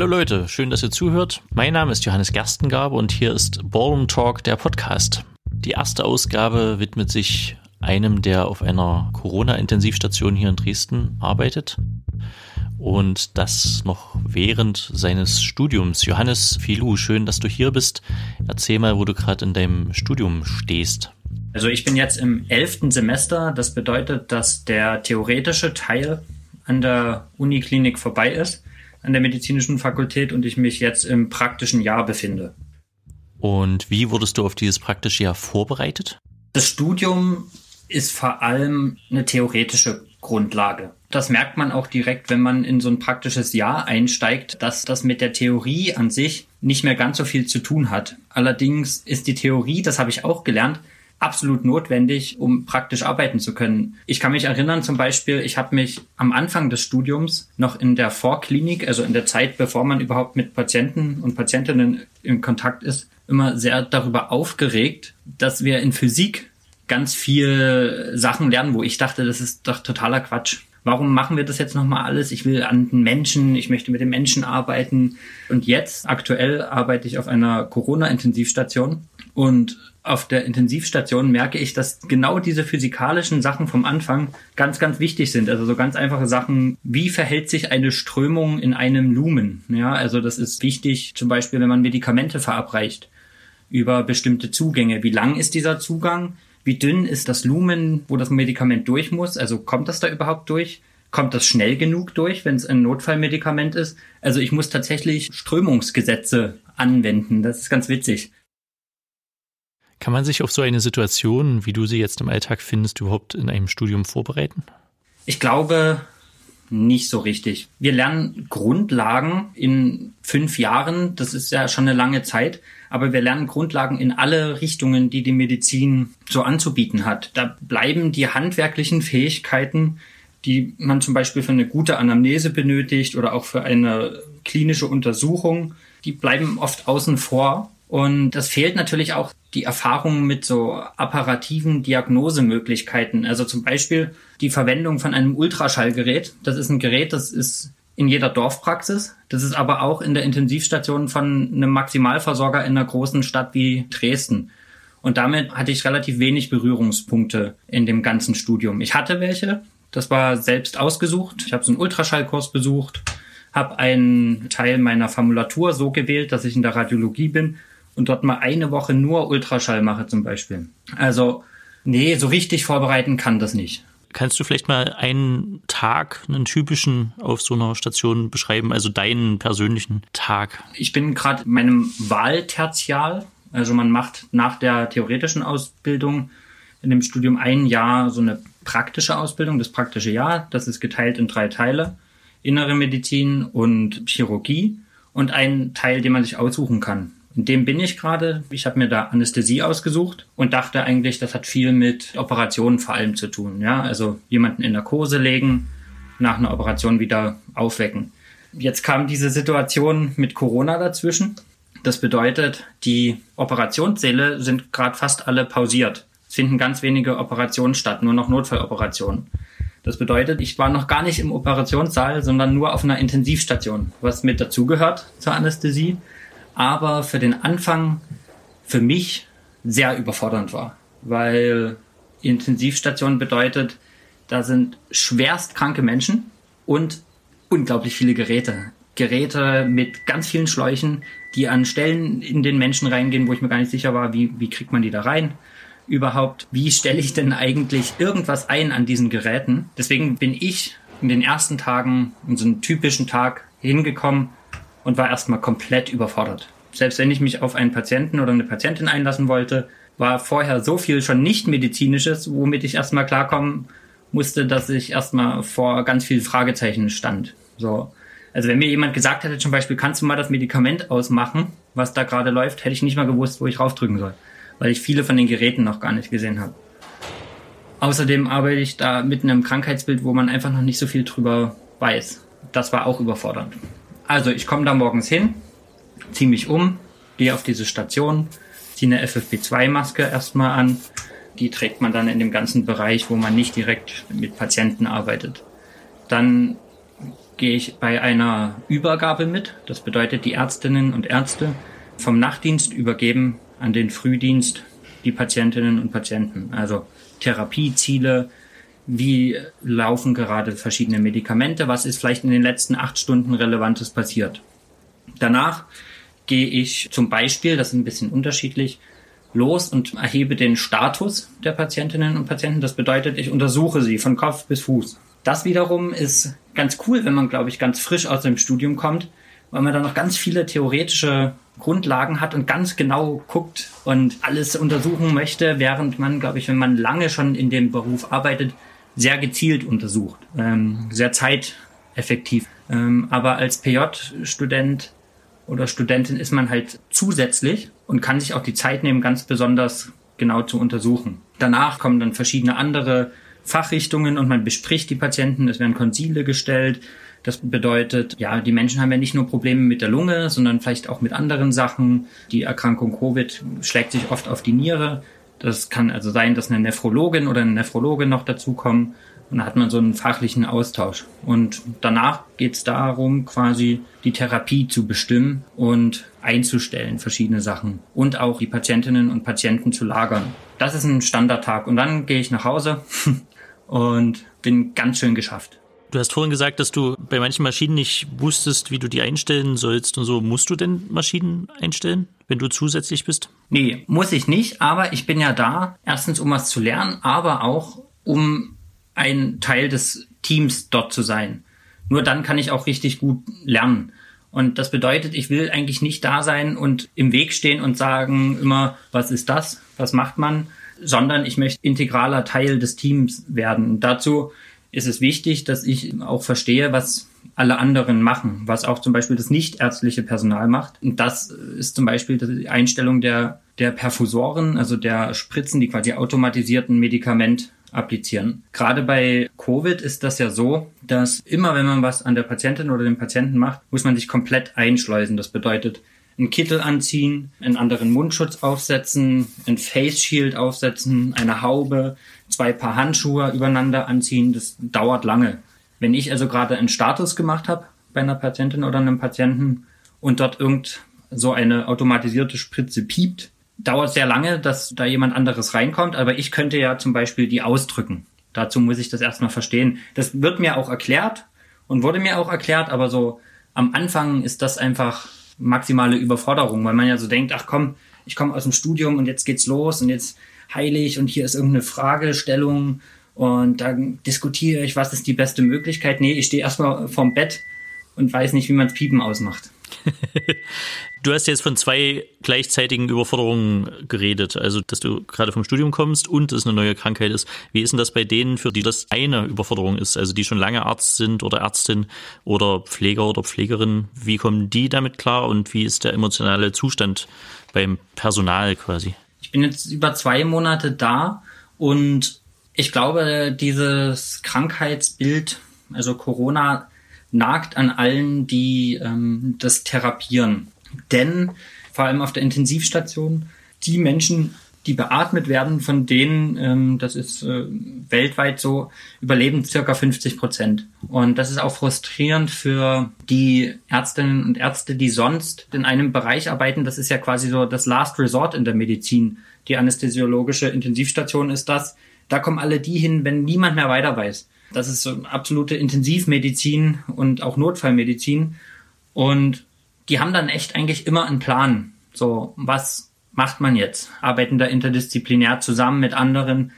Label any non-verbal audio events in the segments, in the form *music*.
Hallo Leute, schön, dass ihr zuhört. Mein Name ist Johannes Gerstengabe und hier ist Ballroom Talk, der Podcast. Die erste Ausgabe widmet sich einem, der auf einer Corona-Intensivstation hier in Dresden arbeitet und das noch während seines Studiums. Johannes Filou, schön, dass du hier bist. Erzähl mal, wo du gerade in deinem Studium stehst. Also ich bin jetzt im elften Semester. Das bedeutet, dass der theoretische Teil an der Uniklinik vorbei ist, an der medizinischen Fakultät und ich mich jetzt im praktischen Jahr befinde. Und wie wurdest du auf dieses praktische Jahr vorbereitet? Das Studium ist vor allem eine theoretische Grundlage. Das merkt man auch direkt, wenn man in so ein praktisches Jahr einsteigt, dass das mit der Theorie an sich nicht mehr ganz so viel zu tun hat. Allerdings ist die Theorie, das habe ich auch gelernt, absolut notwendig, um praktisch arbeiten zu können. Ich kann mich erinnern zum Beispiel, ich habe mich am Anfang des Studiums noch in der Vorklinik, also in der Zeit, bevor man überhaupt mit Patienten und Patientinnen in Kontakt ist, immer sehr darüber aufgeregt, dass wir in Physik ganz viel Sachen lernen, wo ich dachte, das ist doch totaler Quatsch. Warum machen wir das jetzt nochmal alles? Ich will an den Menschen, ich möchte mit den Menschen arbeiten. Und jetzt, aktuell, arbeite ich auf einer Corona-Intensivstation. Und auf der Intensivstation merke ich, dass genau diese physikalischen Sachen vom Anfang ganz, ganz wichtig sind. Also so ganz einfache Sachen, wie verhält sich eine Strömung in einem Lumen? Ja, also das ist wichtig, zum Beispiel, wenn man Medikamente verabreicht über bestimmte Zugänge. Wie lang ist dieser Zugang? Wie dünn ist das Lumen, wo das Medikament durch muss? Also kommt das da überhaupt durch? Kommt das schnell genug durch, wenn es ein Notfallmedikament ist? Also ich muss tatsächlich Strömungsgesetze anwenden. Das ist ganz witzig. Kann man sich auf so eine Situation, wie du sie jetzt im Alltag findest, überhaupt in einem Studium vorbereiten? Ich glaube, nicht so richtig. Wir lernen Grundlagen in fünf Jahren, das ist ja schon eine lange Zeit, aber wir lernen Grundlagen in alle Richtungen, die die Medizin so anzubieten hat. Da bleiben die handwerklichen Fähigkeiten, die man zum Beispiel für eine gute Anamnese benötigt oder auch für eine klinische Untersuchung, die bleiben oft außen vor. Und das fehlt natürlich auch die Erfahrung mit so apparativen Diagnosemöglichkeiten. Also zum Beispiel die Verwendung von einem Ultraschallgerät. Das ist ein Gerät, das ist in jeder Dorfpraxis. Das ist aber auch in der Intensivstation von einem Maximalversorger in einer großen Stadt wie Dresden. Und damit hatte ich relativ wenig Berührungspunkte in dem ganzen Studium. Ich hatte welche, das war selbst ausgesucht. Ich habe so einen Ultraschallkurs besucht, habe einen Teil meiner Formulatur so gewählt, dass ich in der Radiologie bin und dort mal eine Woche nur Ultraschall mache zum Beispiel. Also nee, so richtig vorbereiten kann das nicht. Kannst du vielleicht mal einen Tag, einen typischen auf so einer Station beschreiben, also deinen persönlichen Tag? Ich bin gerade in meinem Wahltertial. Also man macht nach der theoretischen Ausbildung in dem Studium ein Jahr so eine praktische Ausbildung, das praktische Jahr. Das ist geteilt in drei Teile. Innere Medizin und Chirurgie und ein Teil, den man sich aussuchen kann. In dem bin ich gerade. Ich habe mir da Anästhesie ausgesucht und dachte eigentlich, das hat viel mit Operationen vor allem zu tun. Ja, also jemanden in Narkose legen, nach einer Operation wieder aufwecken. Jetzt kam diese Situation mit Corona dazwischen. Das bedeutet, die Operationssäle sind gerade fast alle pausiert. Es finden ganz wenige Operationen statt, nur noch Notfalloperationen. Das bedeutet, ich war noch gar nicht im Operationssaal, sondern nur auf einer Intensivstation, was mit dazugehört zur Anästhesie aber für den Anfang für mich sehr überfordernd war, weil Intensivstation bedeutet, da sind schwerst kranke Menschen und unglaublich viele Geräte. Geräte mit ganz vielen Schläuchen, die an Stellen in den Menschen reingehen, wo ich mir gar nicht sicher war, wie, wie kriegt man die da rein überhaupt, wie stelle ich denn eigentlich irgendwas ein an diesen Geräten. Deswegen bin ich in den ersten Tagen, in so einem typischen Tag hingekommen und war erstmal komplett überfordert. Selbst wenn ich mich auf einen Patienten oder eine Patientin einlassen wollte, war vorher so viel schon nicht medizinisches, womit ich erstmal klarkommen musste, dass ich erstmal vor ganz vielen Fragezeichen stand. So. Also wenn mir jemand gesagt hätte, zum Beispiel, kannst du mal das Medikament ausmachen, was da gerade läuft, hätte ich nicht mal gewusst, wo ich raufdrücken soll, weil ich viele von den Geräten noch gar nicht gesehen habe. Außerdem arbeite ich da mit einem Krankheitsbild, wo man einfach noch nicht so viel drüber weiß. Das war auch überfordernd. Also ich komme da morgens hin, ziehe mich um, gehe auf diese Station, ziehe eine FFP2-Maske erstmal an. Die trägt man dann in dem ganzen Bereich, wo man nicht direkt mit Patienten arbeitet. Dann gehe ich bei einer Übergabe mit. Das bedeutet, die Ärztinnen und Ärzte vom Nachtdienst übergeben an den Frühdienst die Patientinnen und Patienten. Also Therapieziele, wie laufen gerade verschiedene Medikamente, was ist vielleicht in den letzten acht Stunden Relevantes passiert. Danach gehe ich zum Beispiel, das ist ein bisschen unterschiedlich, los und erhebe den Status der Patientinnen und Patienten. Das bedeutet, ich untersuche sie von Kopf bis Fuß. Das wiederum ist ganz cool, wenn man, glaube ich, ganz frisch aus dem Studium kommt, weil man da noch ganz viele theoretische Grundlagen hat und ganz genau guckt und alles untersuchen möchte, während man, glaube ich, wenn man lange schon in dem Beruf arbeitet, sehr gezielt untersucht, ähm, sehr zeiteffektiv. Ähm, aber als PJ-Student oder Studentin ist man halt zusätzlich und kann sich auch die Zeit nehmen, ganz besonders genau zu untersuchen. Danach kommen dann verschiedene andere Fachrichtungen und man bespricht die Patienten, es werden Konsile gestellt. Das bedeutet, ja, die Menschen haben ja nicht nur Probleme mit der Lunge, sondern vielleicht auch mit anderen Sachen. Die Erkrankung Covid schlägt sich oft auf die Niere. Das kann also sein, dass eine Nephrologin oder ein Nephrologe noch dazukommen. Und da hat man so einen fachlichen Austausch. Und danach geht es darum, quasi die Therapie zu bestimmen und einzustellen, verschiedene Sachen. Und auch die Patientinnen und Patienten zu lagern. Das ist ein Standardtag. Und dann gehe ich nach Hause *laughs* und bin ganz schön geschafft. Du hast vorhin gesagt, dass du bei manchen Maschinen nicht wusstest, wie du die einstellen sollst und so. Musst du denn Maschinen einstellen, wenn du zusätzlich bist? Nee, muss ich nicht, aber ich bin ja da, erstens um was zu lernen, aber auch um ein Teil des Teams dort zu sein. Nur dann kann ich auch richtig gut lernen. Und das bedeutet, ich will eigentlich nicht da sein und im Weg stehen und sagen immer, was ist das? Was macht man? sondern ich möchte integraler Teil des Teams werden. Und dazu ist es wichtig, dass ich auch verstehe, was alle anderen machen, was auch zum Beispiel das nichtärztliche Personal macht. Und das ist zum Beispiel die Einstellung der, der Perfusoren, also der Spritzen, die quasi automatisierten Medikament applizieren. Gerade bei Covid ist das ja so, dass immer wenn man was an der Patientin oder dem Patienten macht, muss man sich komplett einschleusen. Das bedeutet, einen Kittel anziehen, einen anderen Mundschutz aufsetzen, ein Face Shield aufsetzen, eine Haube, zwei Paar Handschuhe übereinander anziehen. Das dauert lange. Wenn ich also gerade einen Status gemacht habe bei einer Patientin oder einem Patienten und dort irgend so eine automatisierte Spritze piept, dauert sehr lange, dass da jemand anderes reinkommt, aber ich könnte ja zum Beispiel die ausdrücken. Dazu muss ich das erstmal verstehen. Das wird mir auch erklärt und wurde mir auch erklärt, aber so am Anfang ist das einfach maximale Überforderung, weil man ja so denkt, ach komm, ich komme aus dem Studium und jetzt geht's los und jetzt heilig und hier ist irgendeine Fragestellung und dann diskutiere ich, was ist die beste Möglichkeit. Nee, ich stehe erstmal vorm Bett und weiß nicht, wie man Piepen ausmacht. *laughs* du hast jetzt von zwei gleichzeitigen Überforderungen geredet, also dass du gerade vom Studium kommst und es eine neue Krankheit ist. Wie ist denn das bei denen, für die das eine Überforderung ist, also die schon lange Arzt sind oder Ärztin oder Pfleger oder Pflegerin? Wie kommen die damit klar und wie ist der emotionale Zustand beim Personal quasi? Ich bin jetzt über zwei Monate da und ich glaube, dieses Krankheitsbild, also Corona, nagt an allen, die ähm, das therapieren. Denn vor allem auf der Intensivstation, die Menschen, die beatmet werden, von denen, ähm, das ist äh, weltweit so, überleben circa 50 Prozent. Und das ist auch frustrierend für die Ärztinnen und Ärzte, die sonst in einem Bereich arbeiten. Das ist ja quasi so das Last Resort in der Medizin. Die anästhesiologische Intensivstation ist das. Da kommen alle die hin, wenn niemand mehr weiter weiß. Das ist so absolute Intensivmedizin und auch Notfallmedizin. Und die haben dann echt eigentlich immer einen Plan. So, was macht man jetzt? Arbeiten da interdisziplinär zusammen mit anderen?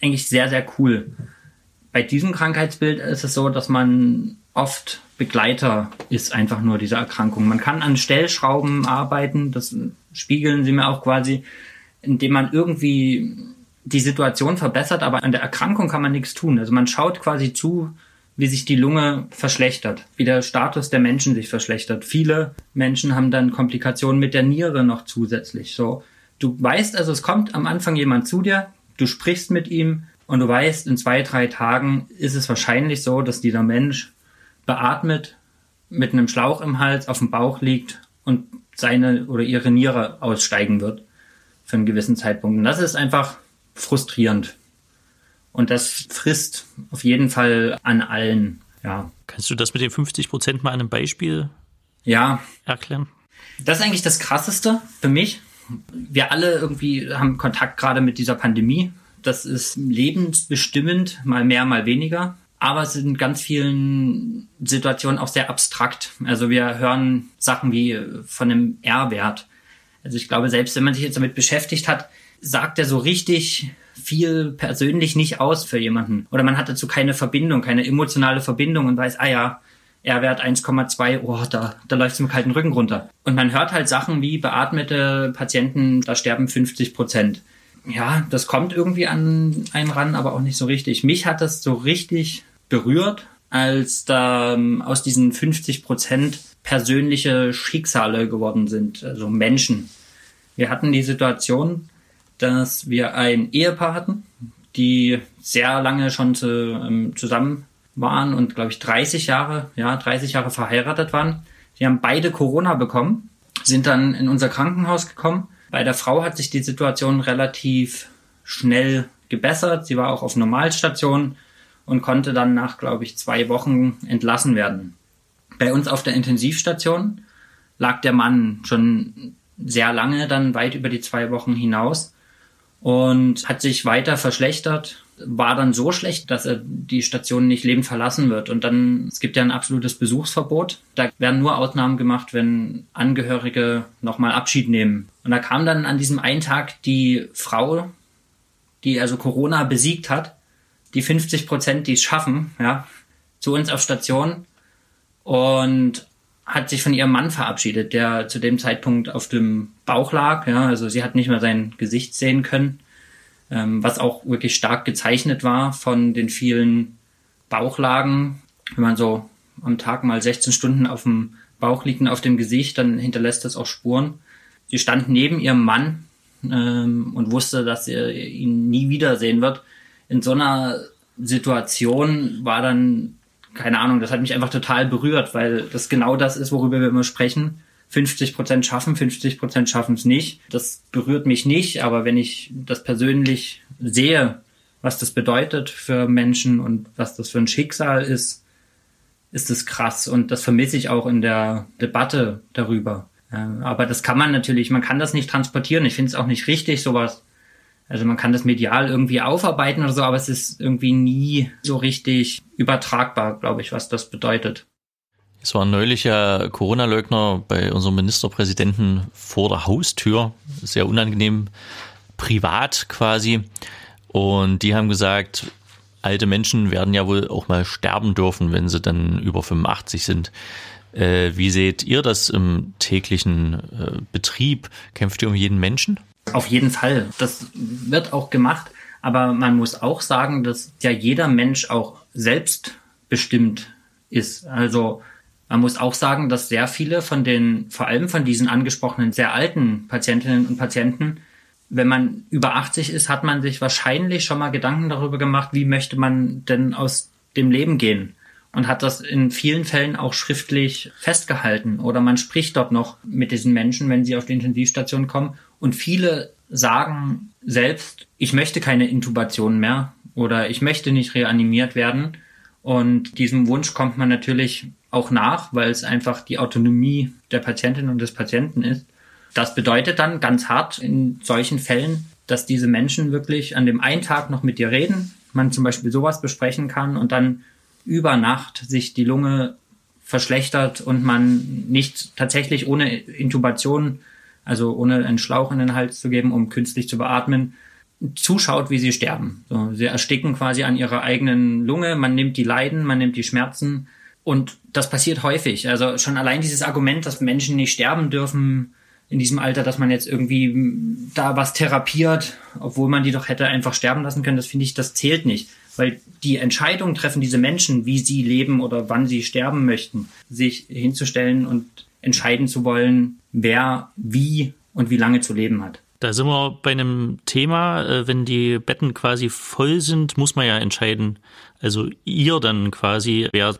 Eigentlich sehr, sehr cool. Bei diesem Krankheitsbild ist es so, dass man oft Begleiter ist einfach nur dieser Erkrankung. Man kann an Stellschrauben arbeiten, das spiegeln sie mir auch quasi, indem man irgendwie die Situation verbessert, aber an der Erkrankung kann man nichts tun. Also man schaut quasi zu, wie sich die Lunge verschlechtert, wie der Status der Menschen sich verschlechtert. Viele Menschen haben dann Komplikationen mit der Niere noch zusätzlich. So, du weißt also, es kommt am Anfang jemand zu dir, du sprichst mit ihm und du weißt, in zwei, drei Tagen ist es wahrscheinlich so, dass dieser Mensch beatmet, mit einem Schlauch im Hals auf dem Bauch liegt und seine oder ihre Niere aussteigen wird für einen gewissen Zeitpunkt. Und das ist einfach frustrierend. Und das frisst auf jeden Fall an allen Ja. Kannst du das mit den 50 Prozent mal an einem Beispiel ja. erklären? Das ist eigentlich das Krasseste für mich. Wir alle irgendwie haben Kontakt gerade mit dieser Pandemie. Das ist lebensbestimmend, mal mehr, mal weniger. Aber es sind in ganz vielen Situationen auch sehr abstrakt. Also wir hören Sachen wie von einem R-Wert. Also ich glaube, selbst wenn man sich jetzt damit beschäftigt hat, sagt er so richtig viel persönlich nicht aus für jemanden. Oder man hat dazu keine Verbindung, keine emotionale Verbindung und weiß, ah ja, R-Wert 1,2, oh, da, da läuft es mit kalten Rücken runter. Und man hört halt Sachen wie beatmete Patienten, da sterben 50 Prozent. Ja, das kommt irgendwie an einen ran, aber auch nicht so richtig. Mich hat das so richtig berührt, als da ähm, aus diesen 50 Prozent persönliche Schicksale geworden sind, also Menschen. Wir hatten die Situation, dass wir ein Ehepaar hatten, die sehr lange schon zu, ähm, zusammen waren und, glaube ich, 30 Jahre, ja, 30 Jahre verheiratet waren. Die haben beide Corona bekommen, sind dann in unser Krankenhaus gekommen. Bei der Frau hat sich die Situation relativ schnell gebessert. Sie war auch auf Normalstation und konnte dann nach, glaube ich, zwei Wochen entlassen werden. Bei uns auf der Intensivstation lag der Mann schon sehr lange, dann weit über die zwei Wochen hinaus und hat sich weiter verschlechtert, war dann so schlecht, dass er die Station nicht lebend verlassen wird. Und dann, es gibt ja ein absolutes Besuchsverbot. Da werden nur Ausnahmen gemacht, wenn Angehörige nochmal Abschied nehmen. Und da kam dann an diesem einen Tag die Frau, die also Corona besiegt hat, die 50 Prozent, die es schaffen, ja, zu uns auf Station und hat sich von ihrem Mann verabschiedet, der zu dem Zeitpunkt auf dem Bauch lag. Ja, also sie hat nicht mehr sein Gesicht sehen können, ähm, was auch wirklich stark gezeichnet war von den vielen Bauchlagen. Wenn man so am Tag mal 16 Stunden auf dem Bauch liegt und auf dem Gesicht, dann hinterlässt das auch Spuren. Sie stand neben ihrem Mann ähm, und wusste, dass er ihn nie wiedersehen wird. In so einer Situation war dann keine Ahnung, das hat mich einfach total berührt, weil das genau das ist, worüber wir immer sprechen. 50 Prozent schaffen, 50 Prozent schaffen es nicht. Das berührt mich nicht, aber wenn ich das persönlich sehe, was das bedeutet für Menschen und was das für ein Schicksal ist, ist es krass und das vermisse ich auch in der Debatte darüber. Aber das kann man natürlich, man kann das nicht transportieren. Ich finde es auch nicht richtig, sowas also man kann das medial irgendwie aufarbeiten oder so, aber es ist irgendwie nie so richtig übertragbar, glaube ich, was das bedeutet. Es war neulich ja Corona-Leugner bei unserem Ministerpräsidenten vor der Haustür, sehr unangenehm, privat quasi. Und die haben gesagt, alte Menschen werden ja wohl auch mal sterben dürfen, wenn sie dann über 85 sind. Äh, wie seht ihr das im täglichen äh, Betrieb? Kämpft ihr um jeden Menschen? Auf jeden Fall. Das wird auch gemacht. Aber man muss auch sagen, dass ja jeder Mensch auch selbstbestimmt ist. Also man muss auch sagen, dass sehr viele von den, vor allem von diesen angesprochenen sehr alten Patientinnen und Patienten, wenn man über 80 ist, hat man sich wahrscheinlich schon mal Gedanken darüber gemacht, wie möchte man denn aus dem Leben gehen und hat das in vielen Fällen auch schriftlich festgehalten oder man spricht dort noch mit diesen Menschen, wenn sie auf die Intensivstation kommen und viele sagen selbst, ich möchte keine Intubation mehr oder ich möchte nicht reanimiert werden und diesem Wunsch kommt man natürlich auch nach, weil es einfach die Autonomie der Patientin und des Patienten ist. Das bedeutet dann ganz hart in solchen Fällen, dass diese Menschen wirklich an dem einen Tag noch mit dir reden, man zum Beispiel sowas besprechen kann und dann über Nacht sich die Lunge verschlechtert und man nicht tatsächlich ohne Intubation, also ohne einen Schlauch in den Hals zu geben, um künstlich zu beatmen, zuschaut, wie sie sterben. So, sie ersticken quasi an ihrer eigenen Lunge, man nimmt die Leiden, man nimmt die Schmerzen und das passiert häufig. Also schon allein dieses Argument, dass Menschen nicht sterben dürfen in diesem Alter, dass man jetzt irgendwie da was therapiert, obwohl man die doch hätte einfach sterben lassen können, das finde ich, das zählt nicht. Weil die Entscheidung treffen diese Menschen, wie sie leben oder wann sie sterben möchten, sich hinzustellen und entscheiden zu wollen, wer wie und wie lange zu leben hat. Da sind wir bei einem Thema, äh, wenn die Betten quasi voll sind, muss man ja entscheiden, also ihr dann quasi, wer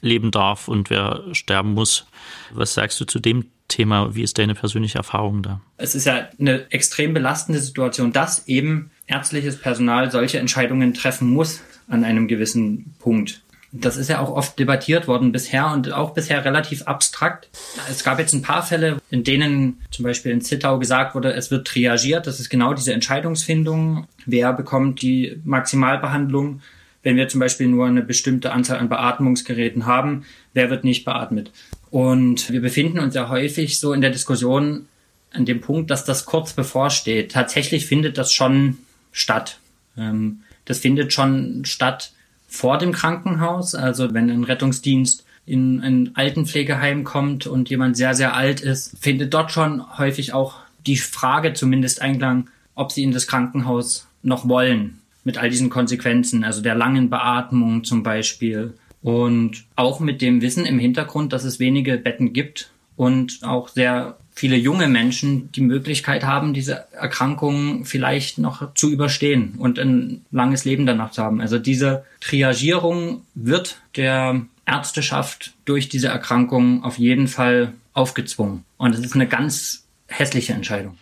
leben darf und wer sterben muss. Was sagst du zu dem Thema? Wie ist deine persönliche Erfahrung da? Es ist ja eine extrem belastende Situation, dass eben ärztliches Personal solche Entscheidungen treffen muss an einem gewissen Punkt. Das ist ja auch oft debattiert worden bisher und auch bisher relativ abstrakt. Es gab jetzt ein paar Fälle, in denen zum Beispiel in Zittau gesagt wurde, es wird triagiert. Das ist genau diese Entscheidungsfindung. Wer bekommt die Maximalbehandlung? Wenn wir zum Beispiel nur eine bestimmte Anzahl an Beatmungsgeräten haben, wer wird nicht beatmet? Und wir befinden uns ja häufig so in der Diskussion an dem Punkt, dass das kurz bevorsteht. Tatsächlich findet das schon statt. Ähm, das findet schon statt vor dem Krankenhaus. Also wenn ein Rettungsdienst in ein Altenpflegeheim kommt und jemand sehr, sehr alt ist, findet dort schon häufig auch die Frage zumindest Einklang, ob sie in das Krankenhaus noch wollen. Mit all diesen Konsequenzen, also der langen Beatmung zum Beispiel. Und auch mit dem Wissen im Hintergrund, dass es wenige Betten gibt und auch sehr viele junge Menschen die Möglichkeit haben, diese Erkrankung vielleicht noch zu überstehen und ein langes Leben danach zu haben. Also diese Triagierung wird der Ärzteschaft durch diese Erkrankung auf jeden Fall aufgezwungen. Und es ist eine ganz hässliche Entscheidung.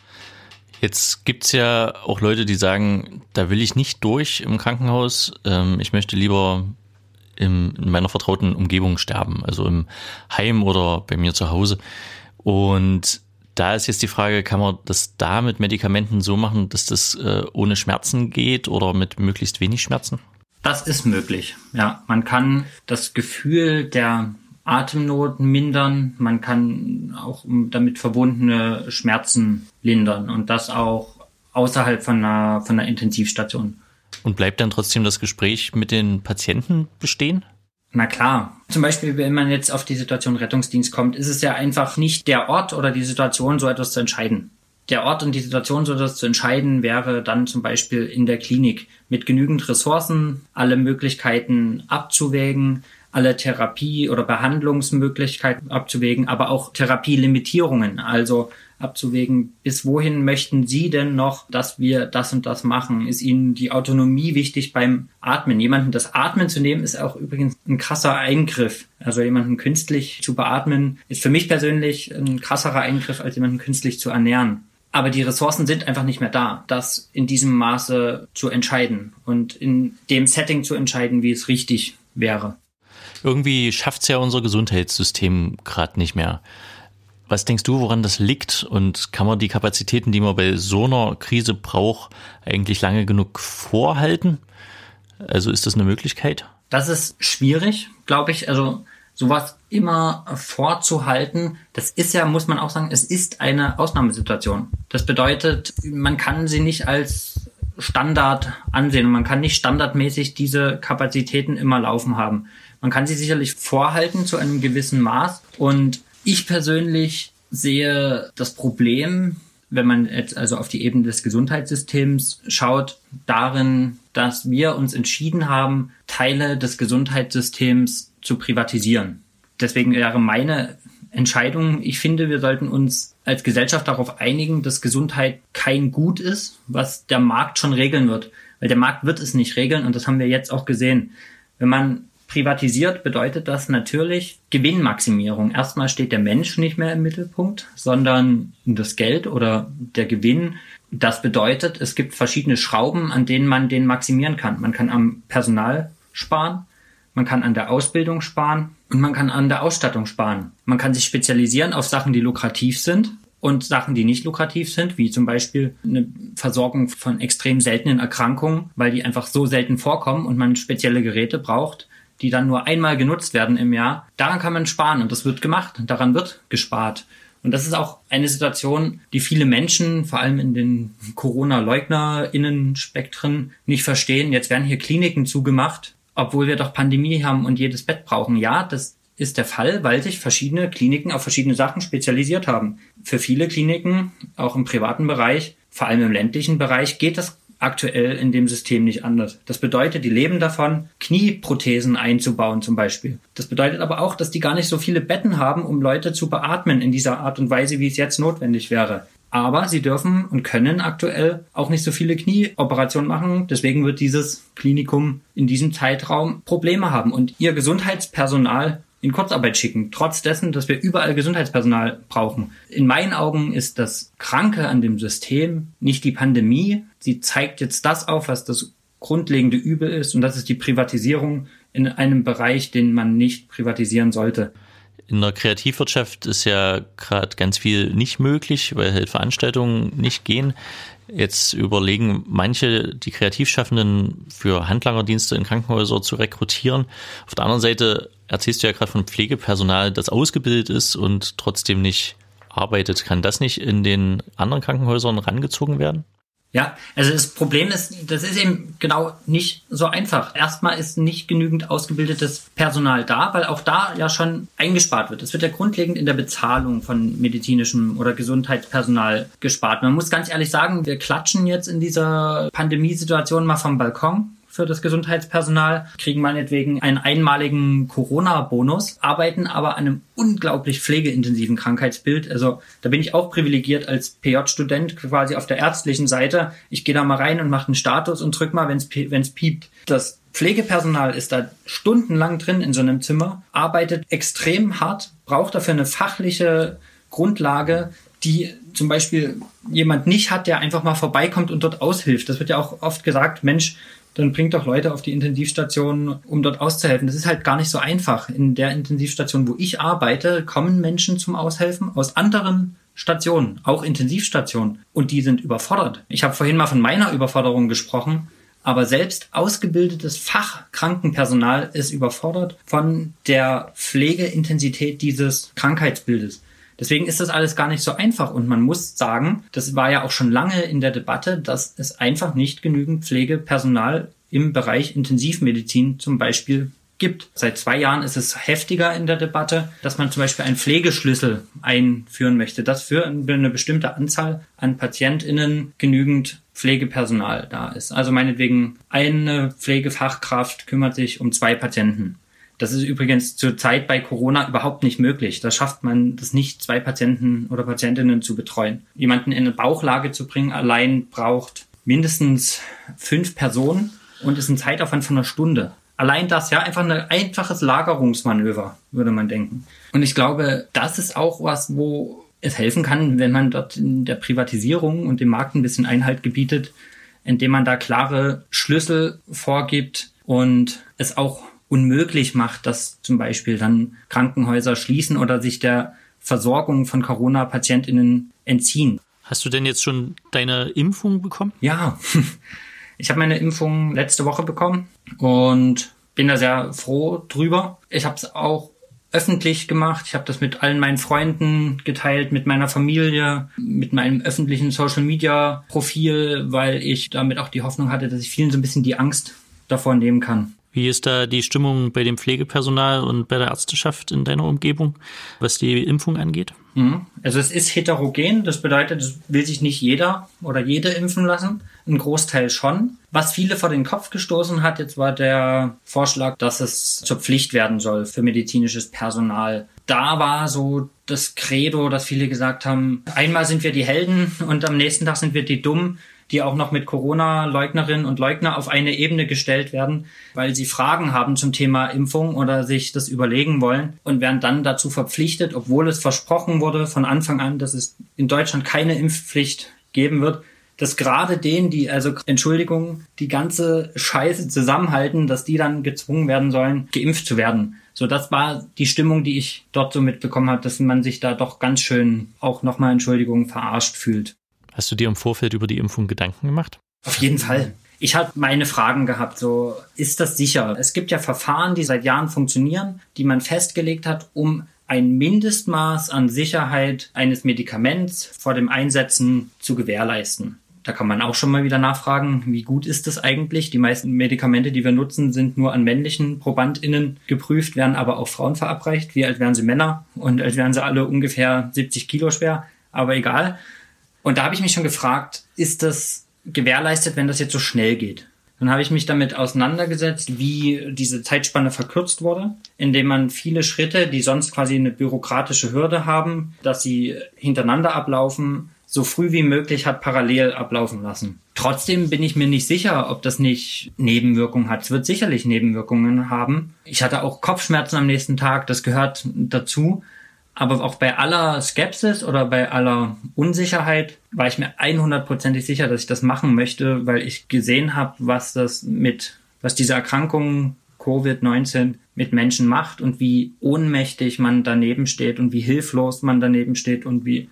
Jetzt gibt's ja auch Leute, die sagen, da will ich nicht durch im Krankenhaus. Ähm, ich möchte lieber in meiner vertrauten Umgebung sterben, also im Heim oder bei mir zu Hause. Und da ist jetzt die Frage, kann man das da mit Medikamenten so machen, dass das äh, ohne Schmerzen geht oder mit möglichst wenig Schmerzen? Das ist möglich. Ja, man kann das Gefühl der Atemnot mindern, man kann auch damit verbundene Schmerzen lindern und das auch außerhalb von einer, von einer Intensivstation. Und bleibt dann trotzdem das Gespräch mit den Patienten bestehen? Na klar. Zum Beispiel, wenn man jetzt auf die Situation Rettungsdienst kommt, ist es ja einfach nicht der Ort oder die Situation, so etwas zu entscheiden. Der Ort und die Situation, so etwas zu entscheiden, wäre dann zum Beispiel in der Klinik mit genügend Ressourcen, alle Möglichkeiten abzuwägen, alle Therapie- oder Behandlungsmöglichkeiten abzuwägen, aber auch Therapielimitierungen, also abzuwägen, bis wohin möchten Sie denn noch, dass wir das und das machen? Ist Ihnen die Autonomie wichtig beim Atmen? Jemanden das Atmen zu nehmen, ist auch übrigens ein krasser Eingriff. Also jemanden künstlich zu beatmen, ist für mich persönlich ein krasserer Eingriff, als jemanden künstlich zu ernähren. Aber die Ressourcen sind einfach nicht mehr da, das in diesem Maße zu entscheiden und in dem Setting zu entscheiden, wie es richtig wäre. Irgendwie schafft es ja unser Gesundheitssystem gerade nicht mehr. Was denkst du, woran das liegt? Und kann man die Kapazitäten, die man bei so einer Krise braucht, eigentlich lange genug vorhalten? Also ist das eine Möglichkeit? Das ist schwierig, glaube ich. Also sowas immer vorzuhalten, das ist ja, muss man auch sagen, es ist eine Ausnahmesituation. Das bedeutet, man kann sie nicht als Standard ansehen man kann nicht standardmäßig diese Kapazitäten immer laufen haben. Man kann sie sicherlich vorhalten zu einem gewissen Maß. Und ich persönlich sehe das Problem, wenn man jetzt also auf die Ebene des Gesundheitssystems schaut, darin, dass wir uns entschieden haben, Teile des Gesundheitssystems zu privatisieren. Deswegen wäre meine Entscheidung, ich finde, wir sollten uns als Gesellschaft darauf einigen, dass Gesundheit kein Gut ist, was der Markt schon regeln wird. Weil der Markt wird es nicht regeln und das haben wir jetzt auch gesehen. Wenn man privatisiert, bedeutet das natürlich Gewinnmaximierung. Erstmal steht der Mensch nicht mehr im Mittelpunkt, sondern das Geld oder der Gewinn. Das bedeutet, es gibt verschiedene Schrauben, an denen man den maximieren kann. Man kann am Personal sparen, man kann an der Ausbildung sparen und man kann an der Ausstattung sparen. Man kann sich spezialisieren auf Sachen, die lukrativ sind und Sachen, die nicht lukrativ sind, wie zum Beispiel eine Versorgung von extrem seltenen Erkrankungen, weil die einfach so selten vorkommen und man spezielle Geräte braucht die dann nur einmal genutzt werden im Jahr, daran kann man sparen und das wird gemacht, daran wird gespart. Und das ist auch eine Situation, die viele Menschen, vor allem in den Corona-LeugnerInnen-Spektren, nicht verstehen. Jetzt werden hier Kliniken zugemacht, obwohl wir doch Pandemie haben und jedes Bett brauchen. Ja, das ist der Fall, weil sich verschiedene Kliniken auf verschiedene Sachen spezialisiert haben. Für viele Kliniken, auch im privaten Bereich, vor allem im ländlichen Bereich, geht das aktuell in dem System nicht anders. Das bedeutet, die leben davon, Knieprothesen einzubauen zum Beispiel. Das bedeutet aber auch, dass die gar nicht so viele Betten haben, um Leute zu beatmen in dieser Art und Weise, wie es jetzt notwendig wäre. Aber sie dürfen und können aktuell auch nicht so viele Knieoperationen machen. Deswegen wird dieses Klinikum in diesem Zeitraum Probleme haben. Und ihr Gesundheitspersonal in Kurzarbeit schicken, trotz dessen, dass wir überall Gesundheitspersonal brauchen. In meinen Augen ist das Kranke an dem System nicht die Pandemie. Sie zeigt jetzt das auf, was das grundlegende Übel ist, und das ist die Privatisierung in einem Bereich, den man nicht privatisieren sollte. In der Kreativwirtschaft ist ja gerade ganz viel nicht möglich, weil halt Veranstaltungen nicht gehen. Jetzt überlegen manche, die Kreativschaffenden für Handlangerdienste in Krankenhäuser zu rekrutieren. Auf der anderen Seite erzählst du ja gerade von Pflegepersonal, das ausgebildet ist und trotzdem nicht arbeitet. Kann das nicht in den anderen Krankenhäusern rangezogen werden? Ja, also das Problem ist, das ist eben genau nicht so einfach. Erstmal ist nicht genügend ausgebildetes Personal da, weil auch da ja schon eingespart wird. Es wird ja grundlegend in der Bezahlung von medizinischem oder Gesundheitspersonal gespart. Man muss ganz ehrlich sagen, wir klatschen jetzt in dieser Pandemiesituation mal vom Balkon für das Gesundheitspersonal, kriegen meinetwegen einen einmaligen Corona-Bonus, arbeiten aber an einem unglaublich pflegeintensiven Krankheitsbild. Also da bin ich auch privilegiert als PJ-Student quasi auf der ärztlichen Seite. Ich gehe da mal rein und mache einen Status und drück mal, wenn es piept. Das Pflegepersonal ist da stundenlang drin in so einem Zimmer, arbeitet extrem hart, braucht dafür eine fachliche Grundlage, die zum Beispiel jemand nicht hat, der einfach mal vorbeikommt und dort aushilft. Das wird ja auch oft gesagt, Mensch, dann bringt doch Leute auf die Intensivstation, um dort auszuhelfen. Das ist halt gar nicht so einfach. In der Intensivstation, wo ich arbeite, kommen Menschen zum Aushelfen aus anderen Stationen, auch Intensivstationen, und die sind überfordert. Ich habe vorhin mal von meiner Überforderung gesprochen, aber selbst ausgebildetes Fachkrankenpersonal ist überfordert von der Pflegeintensität dieses Krankheitsbildes. Deswegen ist das alles gar nicht so einfach und man muss sagen, das war ja auch schon lange in der Debatte, dass es einfach nicht genügend Pflegepersonal im Bereich Intensivmedizin zum Beispiel gibt. Seit zwei Jahren ist es heftiger in der Debatte, dass man zum Beispiel einen Pflegeschlüssel einführen möchte, dass für eine bestimmte Anzahl an PatientInnen genügend Pflegepersonal da ist. Also meinetwegen eine Pflegefachkraft kümmert sich um zwei Patienten. Das ist übrigens zurzeit bei Corona überhaupt nicht möglich. Da schafft man das nicht, zwei Patienten oder Patientinnen zu betreuen. Jemanden in eine Bauchlage zu bringen, allein braucht mindestens fünf Personen und ist ein Zeitaufwand von einer Stunde. Allein das, ja, einfach ein einfaches Lagerungsmanöver, würde man denken. Und ich glaube, das ist auch was, wo es helfen kann, wenn man dort in der Privatisierung und dem Markt ein bisschen Einhalt gebietet, indem man da klare Schlüssel vorgibt und es auch unmöglich macht, dass zum Beispiel dann Krankenhäuser schließen oder sich der Versorgung von Corona-PatientInnen entziehen. Hast du denn jetzt schon deine Impfung bekommen? Ja, *laughs* ich habe meine Impfung letzte Woche bekommen und bin da sehr froh drüber. Ich habe es auch öffentlich gemacht. Ich habe das mit allen meinen Freunden geteilt, mit meiner Familie, mit meinem öffentlichen Social-Media-Profil, weil ich damit auch die Hoffnung hatte, dass ich vielen so ein bisschen die Angst davor nehmen kann. Wie ist da die Stimmung bei dem Pflegepersonal und bei der Ärzteschaft in deiner Umgebung, was die Impfung angeht? Mhm. Also es ist heterogen, das bedeutet, es will sich nicht jeder oder jede impfen lassen, ein Großteil schon. Was viele vor den Kopf gestoßen hat, jetzt war der Vorschlag, dass es zur Pflicht werden soll für medizinisches Personal. Da war so das Credo, dass viele gesagt haben, einmal sind wir die Helden und am nächsten Tag sind wir die Dummen die auch noch mit Corona-Leugnerinnen und Leugner auf eine Ebene gestellt werden, weil sie Fragen haben zum Thema Impfung oder sich das überlegen wollen und werden dann dazu verpflichtet, obwohl es versprochen wurde von Anfang an, dass es in Deutschland keine Impfpflicht geben wird, dass gerade denen, die, also Entschuldigung, die ganze Scheiße zusammenhalten, dass die dann gezwungen werden sollen, geimpft zu werden. So, das war die Stimmung, die ich dort so mitbekommen habe, dass man sich da doch ganz schön auch nochmal Entschuldigung verarscht fühlt. Hast du dir im Vorfeld über die Impfung Gedanken gemacht? Auf jeden Fall. Ich habe meine Fragen gehabt, so ist das sicher? Es gibt ja Verfahren, die seit Jahren funktionieren, die man festgelegt hat, um ein Mindestmaß an Sicherheit eines Medikaments vor dem Einsetzen zu gewährleisten. Da kann man auch schon mal wieder nachfragen, wie gut ist das eigentlich? Die meisten Medikamente, die wir nutzen, sind nur an männlichen ProbandInnen geprüft, werden aber auch Frauen verabreicht, wie als wären sie Männer und als wären sie alle ungefähr 70 Kilo schwer. Aber egal. Und da habe ich mich schon gefragt, ist das gewährleistet, wenn das jetzt so schnell geht? Dann habe ich mich damit auseinandergesetzt, wie diese Zeitspanne verkürzt wurde, indem man viele Schritte, die sonst quasi eine bürokratische Hürde haben, dass sie hintereinander ablaufen, so früh wie möglich hat parallel ablaufen lassen. Trotzdem bin ich mir nicht sicher, ob das nicht Nebenwirkungen hat. Es wird sicherlich Nebenwirkungen haben. Ich hatte auch Kopfschmerzen am nächsten Tag, das gehört dazu. Aber auch bei aller Skepsis oder bei aller Unsicherheit war ich mir 100%ig sicher, dass ich das machen möchte, weil ich gesehen habe, was das mit, was diese Erkrankung Covid-19 mit Menschen macht und wie ohnmächtig man daneben steht und wie hilflos man daneben steht und wie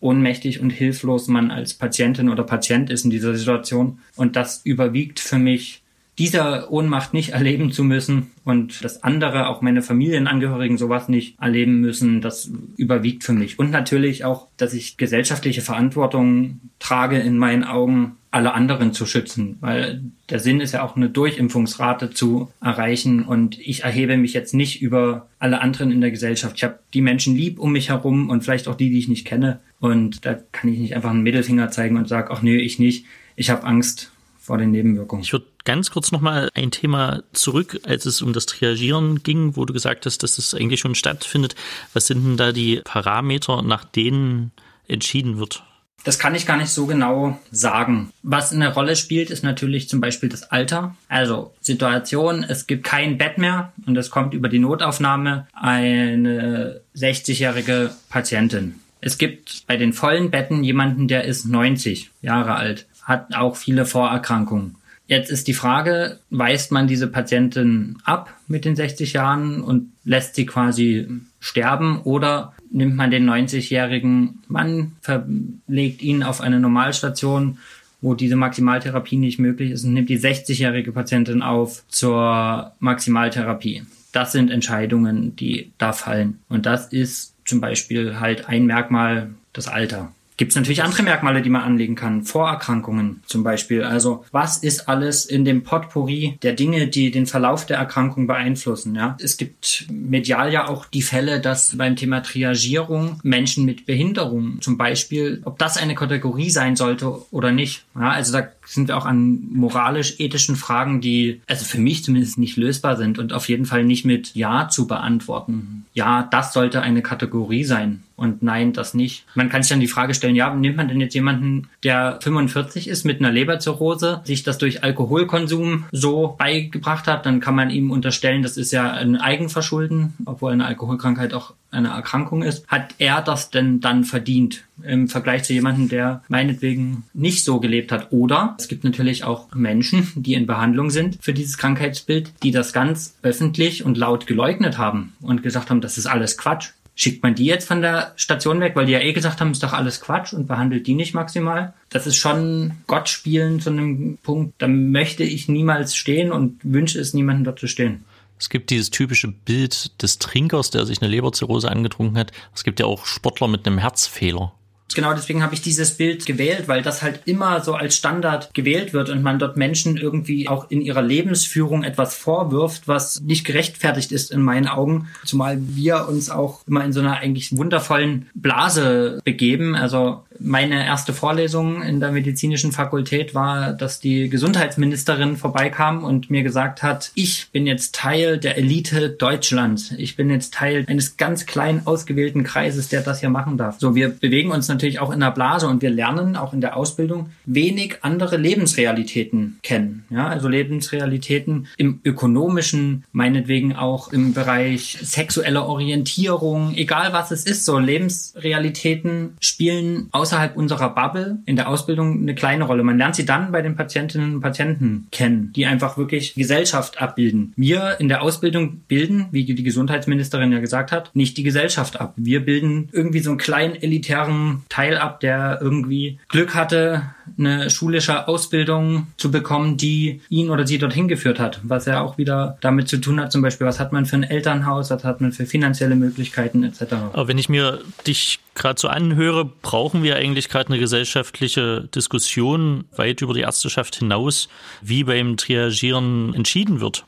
ohnmächtig und hilflos man als Patientin oder Patient ist in dieser Situation. Und das überwiegt für mich dieser Ohnmacht nicht erleben zu müssen und dass andere, auch meine Familienangehörigen, sowas nicht erleben müssen, das überwiegt für mich. Und natürlich auch, dass ich gesellschaftliche Verantwortung trage, in meinen Augen alle anderen zu schützen, weil der Sinn ist ja auch eine Durchimpfungsrate zu erreichen und ich erhebe mich jetzt nicht über alle anderen in der Gesellschaft. Ich habe die Menschen lieb um mich herum und vielleicht auch die, die ich nicht kenne und da kann ich nicht einfach einen Mittelfinger zeigen und sagen, ach nö, ich nicht. Ich habe Angst vor den Nebenwirkungen. Ich würde ganz kurz nochmal ein Thema zurück, als es um das Triagieren ging, wo du gesagt hast, dass es eigentlich schon stattfindet. Was sind denn da die Parameter, nach denen entschieden wird? Das kann ich gar nicht so genau sagen. Was eine Rolle spielt, ist natürlich zum Beispiel das Alter. Also Situation, es gibt kein Bett mehr und es kommt über die Notaufnahme eine 60-jährige Patientin. Es gibt bei den vollen Betten jemanden, der ist 90 Jahre alt hat auch viele Vorerkrankungen. Jetzt ist die Frage, weist man diese Patientin ab mit den 60 Jahren und lässt sie quasi sterben oder nimmt man den 90-jährigen Mann, verlegt ihn auf eine Normalstation, wo diese Maximaltherapie nicht möglich ist und nimmt die 60-jährige Patientin auf zur Maximaltherapie. Das sind Entscheidungen, die da fallen. Und das ist zum Beispiel halt ein Merkmal das Alter gibt es natürlich andere Merkmale, die man anlegen kann. Vorerkrankungen zum Beispiel. Also was ist alles in dem Potpourri der Dinge, die den Verlauf der Erkrankung beeinflussen? Ja? Es gibt medial ja auch die Fälle, dass beim Thema Triagierung Menschen mit Behinderung zum Beispiel, ob das eine Kategorie sein sollte oder nicht. Ja, also da sind wir auch an moralisch-ethischen Fragen, die also für mich zumindest nicht lösbar sind und auf jeden Fall nicht mit Ja zu beantworten. Ja, das sollte eine Kategorie sein und nein, das nicht. Man kann sich dann die Frage stellen, ja, nimmt man denn jetzt jemanden, der 45 ist mit einer Leberzirrhose, sich das durch Alkoholkonsum so beigebracht hat, dann kann man ihm unterstellen, das ist ja ein Eigenverschulden, obwohl eine Alkoholkrankheit auch eine Erkrankung ist. Hat er das denn dann verdient im Vergleich zu jemandem, der meinetwegen nicht so gelebt hat? Oder es gibt natürlich auch Menschen, die in Behandlung sind für dieses Krankheitsbild, die das ganz öffentlich und laut geleugnet haben und gesagt haben, das ist alles Quatsch. Schickt man die jetzt von der Station weg, weil die ja eh gesagt haben, ist doch alles Quatsch und behandelt die nicht maximal? Das ist schon Gott spielen zu einem Punkt, da möchte ich niemals stehen und wünsche es niemandem dort zu stehen. Es gibt dieses typische Bild des Trinkers, der sich eine Leberzirrhose angetrunken hat. Es gibt ja auch Sportler mit einem Herzfehler. Genau deswegen habe ich dieses Bild gewählt, weil das halt immer so als Standard gewählt wird und man dort Menschen irgendwie auch in ihrer Lebensführung etwas vorwirft, was nicht gerechtfertigt ist in meinen Augen. Zumal wir uns auch immer in so einer eigentlich wundervollen Blase begeben. Also meine erste Vorlesung in der medizinischen Fakultät war, dass die Gesundheitsministerin vorbeikam und mir gesagt hat, ich bin jetzt Teil der Elite Deutschlands. Ich bin jetzt Teil eines ganz kleinen ausgewählten Kreises, der das hier machen darf. So, wir bewegen uns natürlich auch in der Blase und wir lernen auch in der Ausbildung wenig andere Lebensrealitäten kennen. Ja, also Lebensrealitäten im ökonomischen, meinetwegen auch im Bereich sexueller Orientierung, egal was es ist, so Lebensrealitäten spielen aus außerhalb unserer Bubble in der Ausbildung eine kleine Rolle. Man lernt sie dann bei den Patientinnen und Patienten kennen, die einfach wirklich Gesellschaft abbilden. Wir in der Ausbildung bilden, wie die Gesundheitsministerin ja gesagt hat, nicht die Gesellschaft ab. Wir bilden irgendwie so einen kleinen elitären Teil ab, der irgendwie Glück hatte, eine schulische Ausbildung zu bekommen, die ihn oder sie dorthin geführt hat. Was ja auch wieder damit zu tun hat, zum Beispiel, was hat man für ein Elternhaus, was hat man für finanzielle Möglichkeiten etc. Aber wenn ich mir dich gerade so anhöre, brauchen wir eigentlich gerade eine gesellschaftliche Diskussion weit über die Ärzteschaft hinaus, wie beim Triagieren entschieden wird.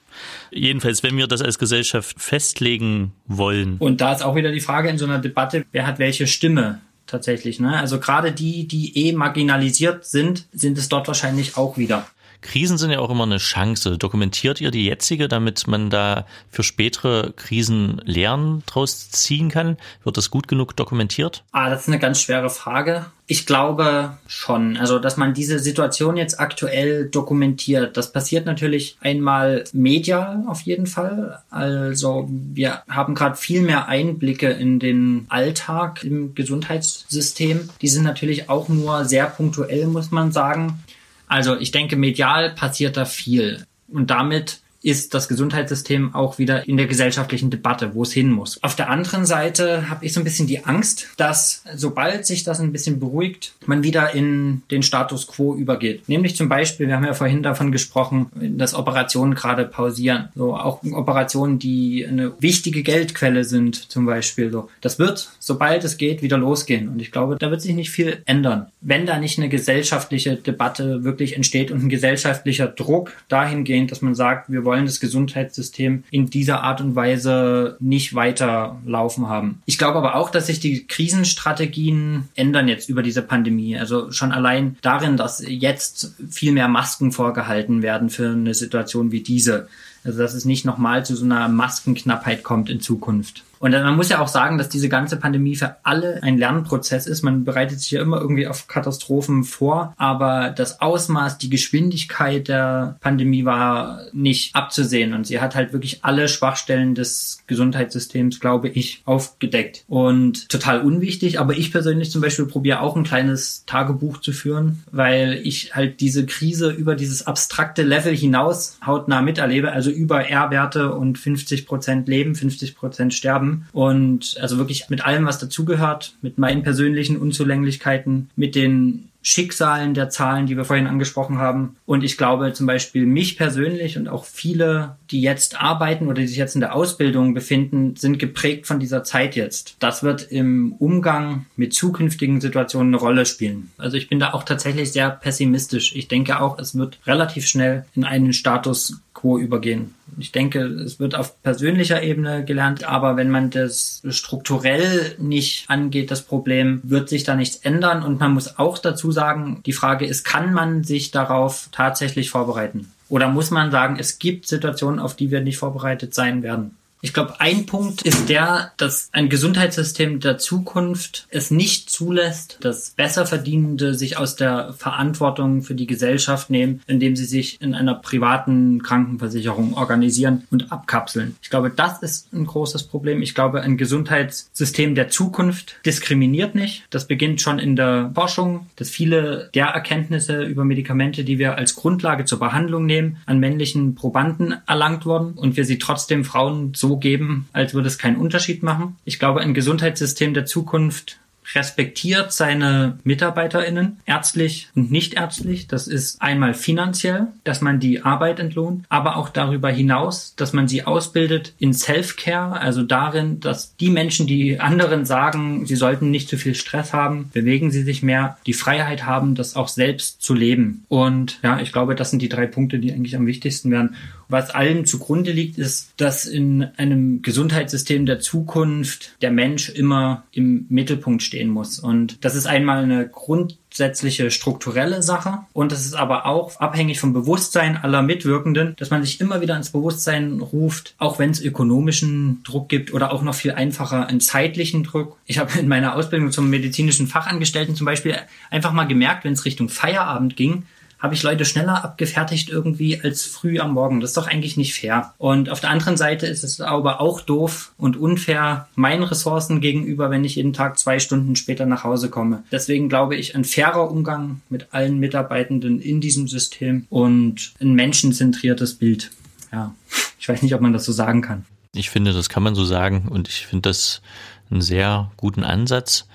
Jedenfalls, wenn wir das als Gesellschaft festlegen wollen. Und da ist auch wieder die Frage in so einer Debatte, wer hat welche Stimme? Tatsächlich. Ne? Also gerade die, die eh marginalisiert sind, sind es dort wahrscheinlich auch wieder. Krisen sind ja auch immer eine Chance. Dokumentiert ihr die jetzige, damit man da für spätere Krisen Lernen draus ziehen kann? Wird das gut genug dokumentiert? Ah, das ist eine ganz schwere Frage. Ich glaube schon. Also, dass man diese Situation jetzt aktuell dokumentiert, das passiert natürlich einmal medial auf jeden Fall. Also, wir haben gerade viel mehr Einblicke in den Alltag im Gesundheitssystem. Die sind natürlich auch nur sehr punktuell, muss man sagen. Also ich denke, medial passiert da viel. Und damit ist das Gesundheitssystem auch wieder in der gesellschaftlichen Debatte, wo es hin muss. Auf der anderen Seite habe ich so ein bisschen die Angst, dass sobald sich das ein bisschen beruhigt, man wieder in den Status quo übergeht. Nämlich zum Beispiel, wir haben ja vorhin davon gesprochen, dass Operationen gerade pausieren. So auch Operationen, die eine wichtige Geldquelle sind, zum Beispiel. So, das wird, sobald es geht, wieder losgehen. Und ich glaube, da wird sich nicht viel ändern, wenn da nicht eine gesellschaftliche Debatte wirklich entsteht und ein gesellschaftlicher Druck dahingehend, dass man sagt, wir wollen das Gesundheitssystem in dieser Art und Weise nicht weiter laufen haben. Ich glaube aber auch, dass sich die Krisenstrategien ändern jetzt über diese Pandemie. Also schon allein darin, dass jetzt viel mehr Masken vorgehalten werden für eine Situation wie diese. Also dass es nicht nochmal zu so einer Maskenknappheit kommt in Zukunft. Und man muss ja auch sagen, dass diese ganze Pandemie für alle ein Lernprozess ist. Man bereitet sich ja immer irgendwie auf Katastrophen vor, aber das Ausmaß, die Geschwindigkeit der Pandemie war nicht abzusehen und sie hat halt wirklich alle Schwachstellen des Gesundheitssystems, glaube ich, aufgedeckt. Und total unwichtig, aber ich persönlich zum Beispiel probiere auch ein kleines Tagebuch zu führen, weil ich halt diese Krise über dieses abstrakte Level hinaus hautnah miterlebe, also über R-Werte und 50 Prozent Leben, 50 Prozent Sterben haben. Und also wirklich mit allem, was dazugehört, mit meinen persönlichen Unzulänglichkeiten, mit den Schicksalen der Zahlen, die wir vorhin angesprochen haben. Und ich glaube zum Beispiel mich persönlich und auch viele, die jetzt arbeiten oder die sich jetzt in der Ausbildung befinden, sind geprägt von dieser Zeit jetzt. Das wird im Umgang mit zukünftigen Situationen eine Rolle spielen. Also ich bin da auch tatsächlich sehr pessimistisch. Ich denke auch, es wird relativ schnell in einen Status quo übergehen. Ich denke, es wird auf persönlicher Ebene gelernt, aber wenn man das strukturell nicht angeht, das Problem, wird sich da nichts ändern. Und man muss auch dazu sagen, die Frage ist, kann man sich darauf tatsächlich vorbereiten? Oder muss man sagen, es gibt Situationen, auf die wir nicht vorbereitet sein werden? Ich glaube, ein Punkt ist der, dass ein Gesundheitssystem der Zukunft es nicht zulässt, dass Besserverdienende sich aus der Verantwortung für die Gesellschaft nehmen, indem sie sich in einer privaten Krankenversicherung organisieren und abkapseln. Ich glaube, das ist ein großes Problem. Ich glaube, ein Gesundheitssystem der Zukunft diskriminiert nicht. Das beginnt schon in der Forschung, dass viele der Erkenntnisse über Medikamente, die wir als Grundlage zur Behandlung nehmen, an männlichen Probanden erlangt wurden und wir sie trotzdem Frauen so so geben, als würde es keinen Unterschied machen. Ich glaube, ein Gesundheitssystem der Zukunft respektiert seine MitarbeiterInnen, ärztlich und nicht ärztlich. Das ist einmal finanziell, dass man die Arbeit entlohnt, aber auch darüber hinaus, dass man sie ausbildet in Self-Care, also darin, dass die Menschen, die anderen sagen, sie sollten nicht zu viel Stress haben, bewegen sie sich mehr, die Freiheit haben, das auch selbst zu leben. Und ja, ich glaube, das sind die drei Punkte, die eigentlich am wichtigsten wären. Was allen zugrunde liegt, ist, dass in einem Gesundheitssystem der Zukunft der Mensch immer im Mittelpunkt stehen muss. Und das ist einmal eine grundsätzliche strukturelle Sache und das ist aber auch abhängig vom Bewusstsein aller Mitwirkenden, dass man sich immer wieder ins Bewusstsein ruft, auch wenn es ökonomischen Druck gibt oder auch noch viel einfacher einen zeitlichen Druck. Ich habe in meiner Ausbildung zum medizinischen Fachangestellten zum Beispiel einfach mal gemerkt, wenn es Richtung Feierabend ging, habe ich Leute schneller abgefertigt irgendwie als früh am Morgen. Das ist doch eigentlich nicht fair. Und auf der anderen Seite ist es aber auch doof und unfair meinen Ressourcen gegenüber, wenn ich jeden Tag zwei Stunden später nach Hause komme. Deswegen glaube ich, ein fairer Umgang mit allen Mitarbeitenden in diesem System und ein menschenzentriertes Bild. Ja, ich weiß nicht, ob man das so sagen kann. Ich finde, das kann man so sagen und ich finde das einen sehr guten Ansatz.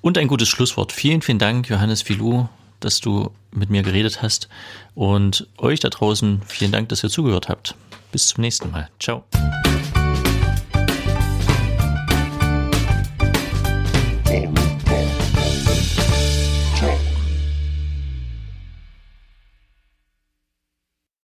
Und ein gutes Schlusswort. Vielen, vielen Dank, Johannes Filou, dass du mit mir geredet hast. Und euch da draußen vielen Dank, dass ihr zugehört habt. Bis zum nächsten Mal. Ciao.